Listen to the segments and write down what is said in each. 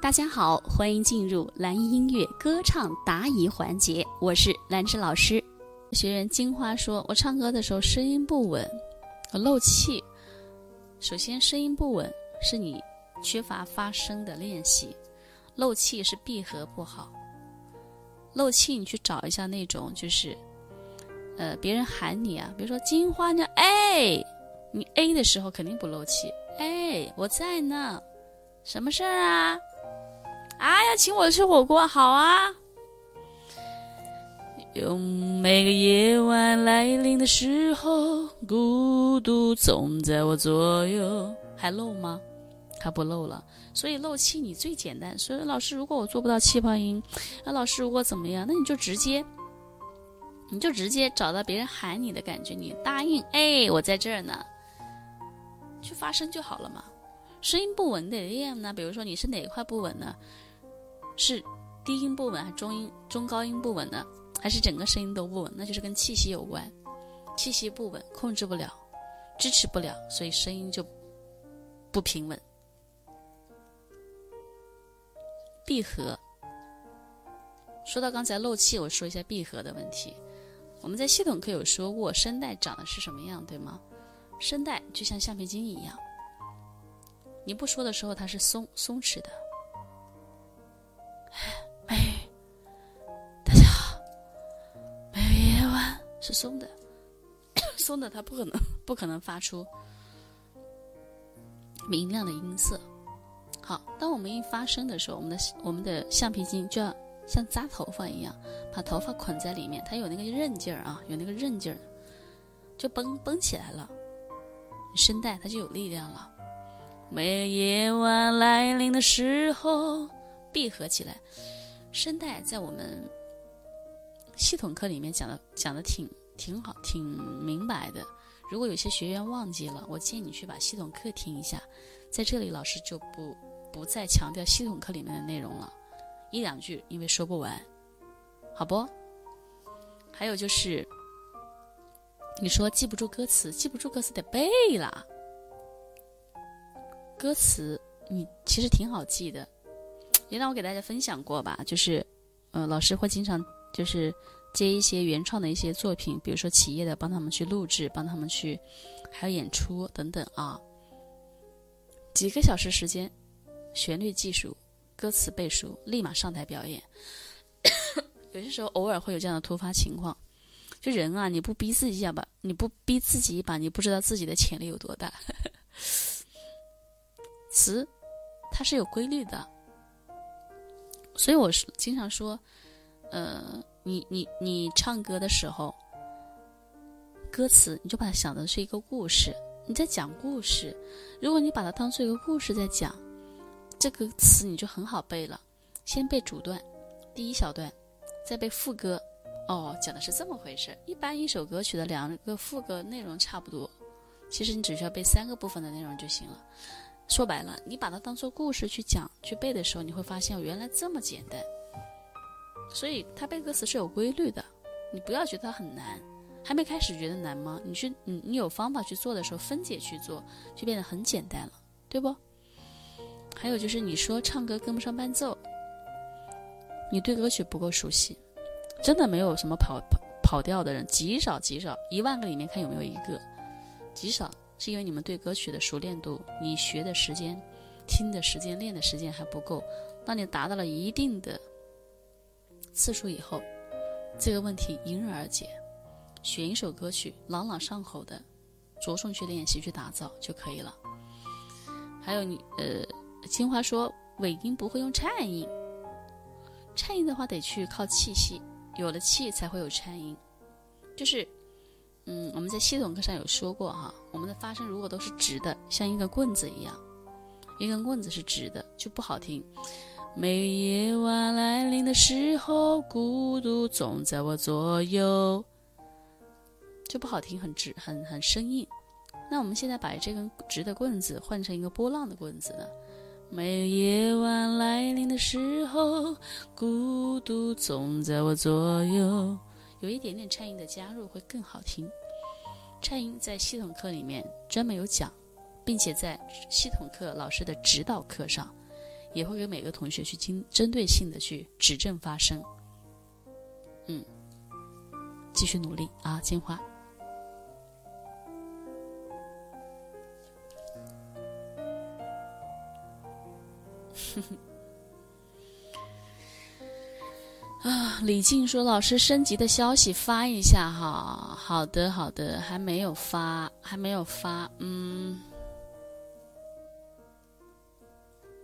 大家好，欢迎进入蓝音乐歌唱答疑环节，我是兰芝老师。学员金花说：“我唱歌的时候声音不稳，我漏气。首先，声音不稳是你缺乏发声的练习，漏气是闭合不好。漏气，你去找一下那种就是，呃，别人喊你啊，比如说金花呢，哎，你 A 的时候肯定不漏气，哎，我在呢，什么事儿啊？”啊，要，请我吃火锅好啊！用每个夜晚来临的时候，孤独总在我左右。还漏吗？还不漏了。所以漏气你最简单。所以老师，如果我做不到气泡音，那老师如果怎么样，那你就直接，你就直接找到别人喊你的感觉，你答应，哎，我在这儿呢，去发声就好了嘛。声音不稳得练呢，比如说你是哪一块不稳呢？是低音不稳，还是中音、中高音不稳呢？还是整个声音都不稳？那就是跟气息有关，气息不稳，控制不了，支持不了，所以声音就不平稳。闭合。说到刚才漏气，我说一下闭合的问题。我们在系统课有说过，声带长的是什么样，对吗？声带就像橡皮筋一样，你不说的时候，它是松松弛的。没，大家好。没有夜晚是松的，松的它不可能不可能发出明亮的音色。好，当我们一发声的时候，我们的我们的橡皮筋就要像扎头发一样，把头发捆在里面，它有那个韧劲儿啊，有那个韧劲儿，就绷绷起来了，声带它就有力量了。每个夜晚来临的时候。闭合起来，声带在我们系统课里面讲的讲的挺挺好，挺明白的。如果有些学员忘记了，我建议你去把系统课听一下。在这里，老师就不不再强调系统课里面的内容了，一两句因为说不完，好不？还有就是，你说记不住歌词，记不住歌词得背了。歌词你其实挺好记的。原来我给大家分享过吧，就是，呃，老师会经常就是接一些原创的一些作品，比如说企业的，帮他们去录制，帮他们去，还有演出等等啊。几个小时时间，旋律技术、歌词背熟，立马上台表演。有些时候偶尔会有这样的突发情况，就人啊，你不逼自己一把，你不逼自己一把，你不知道自己的潜力有多大。词，它是有规律的。所以我是经常说，呃，你你你唱歌的时候，歌词你就把它想的是一个故事，你在讲故事。如果你把它当做一个故事在讲，这个词你就很好背了。先背主段，第一小段，再背副歌。哦，讲的是这么回事。一般一首歌曲的两个副歌内容差不多，其实你只需要背三个部分的内容就行了。说白了，你把它当做故事去讲、去背的时候，你会发现原来这么简单。所以，它背歌词是有规律的。你不要觉得它很难，还没开始觉得难吗？你去，你你有方法去做的时候，分解去做，就变得很简单了，对不？还有就是你说唱歌跟不上伴奏，你对歌曲不够熟悉，真的没有什么跑跑跑调的人，极少极少，一万个里面看有没有一个，极少。是因为你们对歌曲的熟练度，你学的时间、听的时间、练的时间还不够。当你达到了一定的次数以后，这个问题迎刃而解。选一首歌曲朗朗上口的，着重去练习、去打造就可以了。还有你呃，金花说尾音不会用颤音，颤音的话得去靠气息，有了气才会有颤音，就是。嗯，我们在系统课上有说过哈，我们的发声如果都是直的，像一根棍子一样，一根棍子是直的就不好听。每夜晚来临的时候，孤独总在我左右，就不好听，很直，很很生硬。那我们现在把这根直的棍子换成一个波浪的棍子呢？每夜晚来临的时候，孤独总在我左右。有一点点颤音的加入会更好听。颤音在系统课里面专门有讲，并且在系统课老师的指导课上也会给每个同学去针针对性的去指正发声。嗯，继续努力啊，金花。哼 哼啊，李静说：“老师升级的消息发一下哈。”好的，好的，还没有发，还没有发。嗯，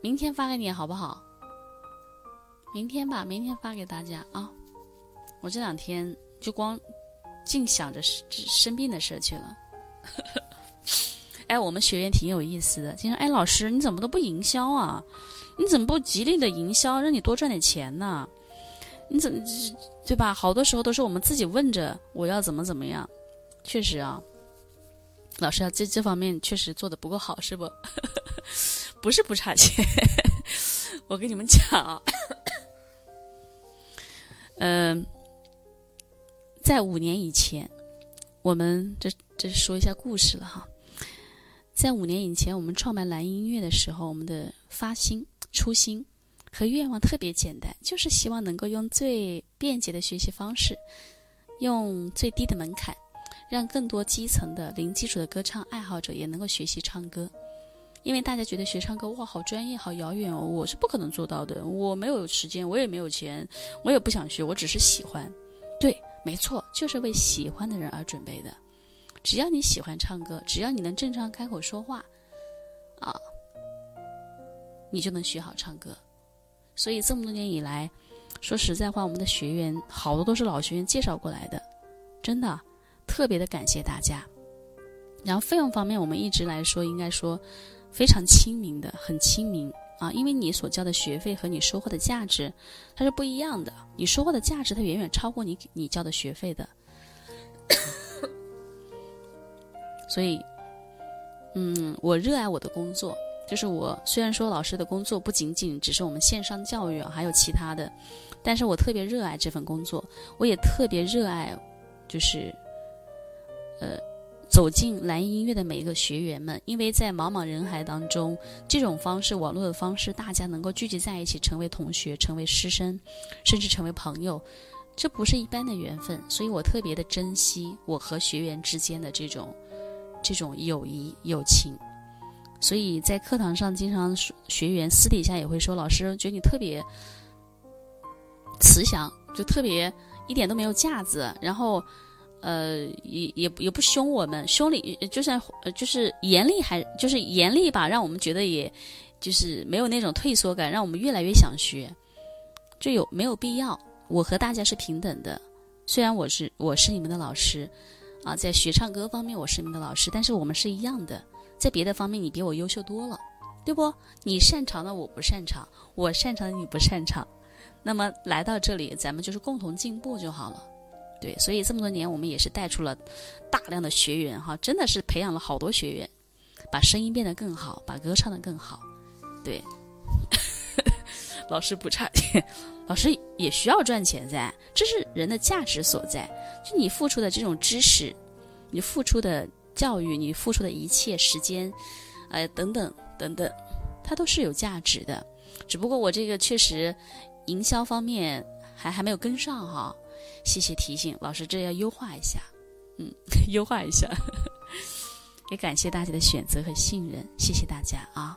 明天发给你好不好？明天吧，明天发给大家啊。我这两天就光净想着生生病的事去了。哎，我们学员挺有意思的，经常哎，老师你怎么都不营销啊？你怎么不极力的营销，让你多赚点钱呢？你怎么对吧？好多时候都是我们自己问着我要怎么怎么样，确实啊，老师啊，这这方面确实做的不够好，是不？不是不差钱，我跟你们讲啊，嗯，在五年以前，我们这这说一下故事了哈，在五年以前，我们创办蓝音乐的时候，我们的发心初心。和愿望特别简单，就是希望能够用最便捷的学习方式，用最低的门槛，让更多基层的零基础的歌唱爱好者也能够学习唱歌。因为大家觉得学唱歌哇，好专业，好遥远哦，我是不可能做到的，我没有时间，我也没有钱，我也不想学，我只是喜欢。对，没错，就是为喜欢的人而准备的。只要你喜欢唱歌，只要你能正常开口说话，啊，你就能学好唱歌。所以这么多年以来，说实在话，我们的学员好多都是老学员介绍过来的，真的特别的感谢大家。然后费用方面，我们一直来说应该说非常亲民的，很亲民啊，因为你所交的学费和你收获的价值它是不一样的，你收获的价值它远远超过你你交的学费的。所以，嗯，我热爱我的工作。就是我虽然说老师的工作不仅仅只是我们线上教育，还有其他的，但是我特别热爱这份工作，我也特别热爱，就是，呃，走进蓝音乐的每一个学员们，因为在茫茫人海当中，这种方式，网络的方式，大家能够聚集在一起，成为同学，成为师生，甚至成为朋友，这不是一般的缘分，所以我特别的珍惜我和学员之间的这种，这种友谊友情。所以在课堂上，经常学员私底下也会说：“老师，觉得你特别慈祥，就特别一点都没有架子。然后，呃，也也也不凶我们，凶你就算就是严厉，还就是严厉吧，让我们觉得也就是没有那种退缩感，让我们越来越想学。就有没有必要？我和大家是平等的，虽然我是我是你们的老师啊，在学唱歌方面我是你们的老师，但是我们是一样的。”在别的方面，你比我优秀多了，对不？你擅长的我不擅长，我擅长的你不擅长，那么来到这里，咱们就是共同进步就好了。对，所以这么多年，我们也是带出了大量的学员哈，真的是培养了好多学员，把声音变得更好，把歌唱得更好。对，老师不差钱，老师也需要赚钱噻，这是人的价值所在。就你付出的这种知识，你付出的。教育你付出的一切时间，呃，等等等等，它都是有价值的。只不过我这个确实营销方面还还没有跟上哈。谢谢提醒，老师这要优化一下，嗯，优化一下。也感谢大家的选择和信任，谢谢大家啊。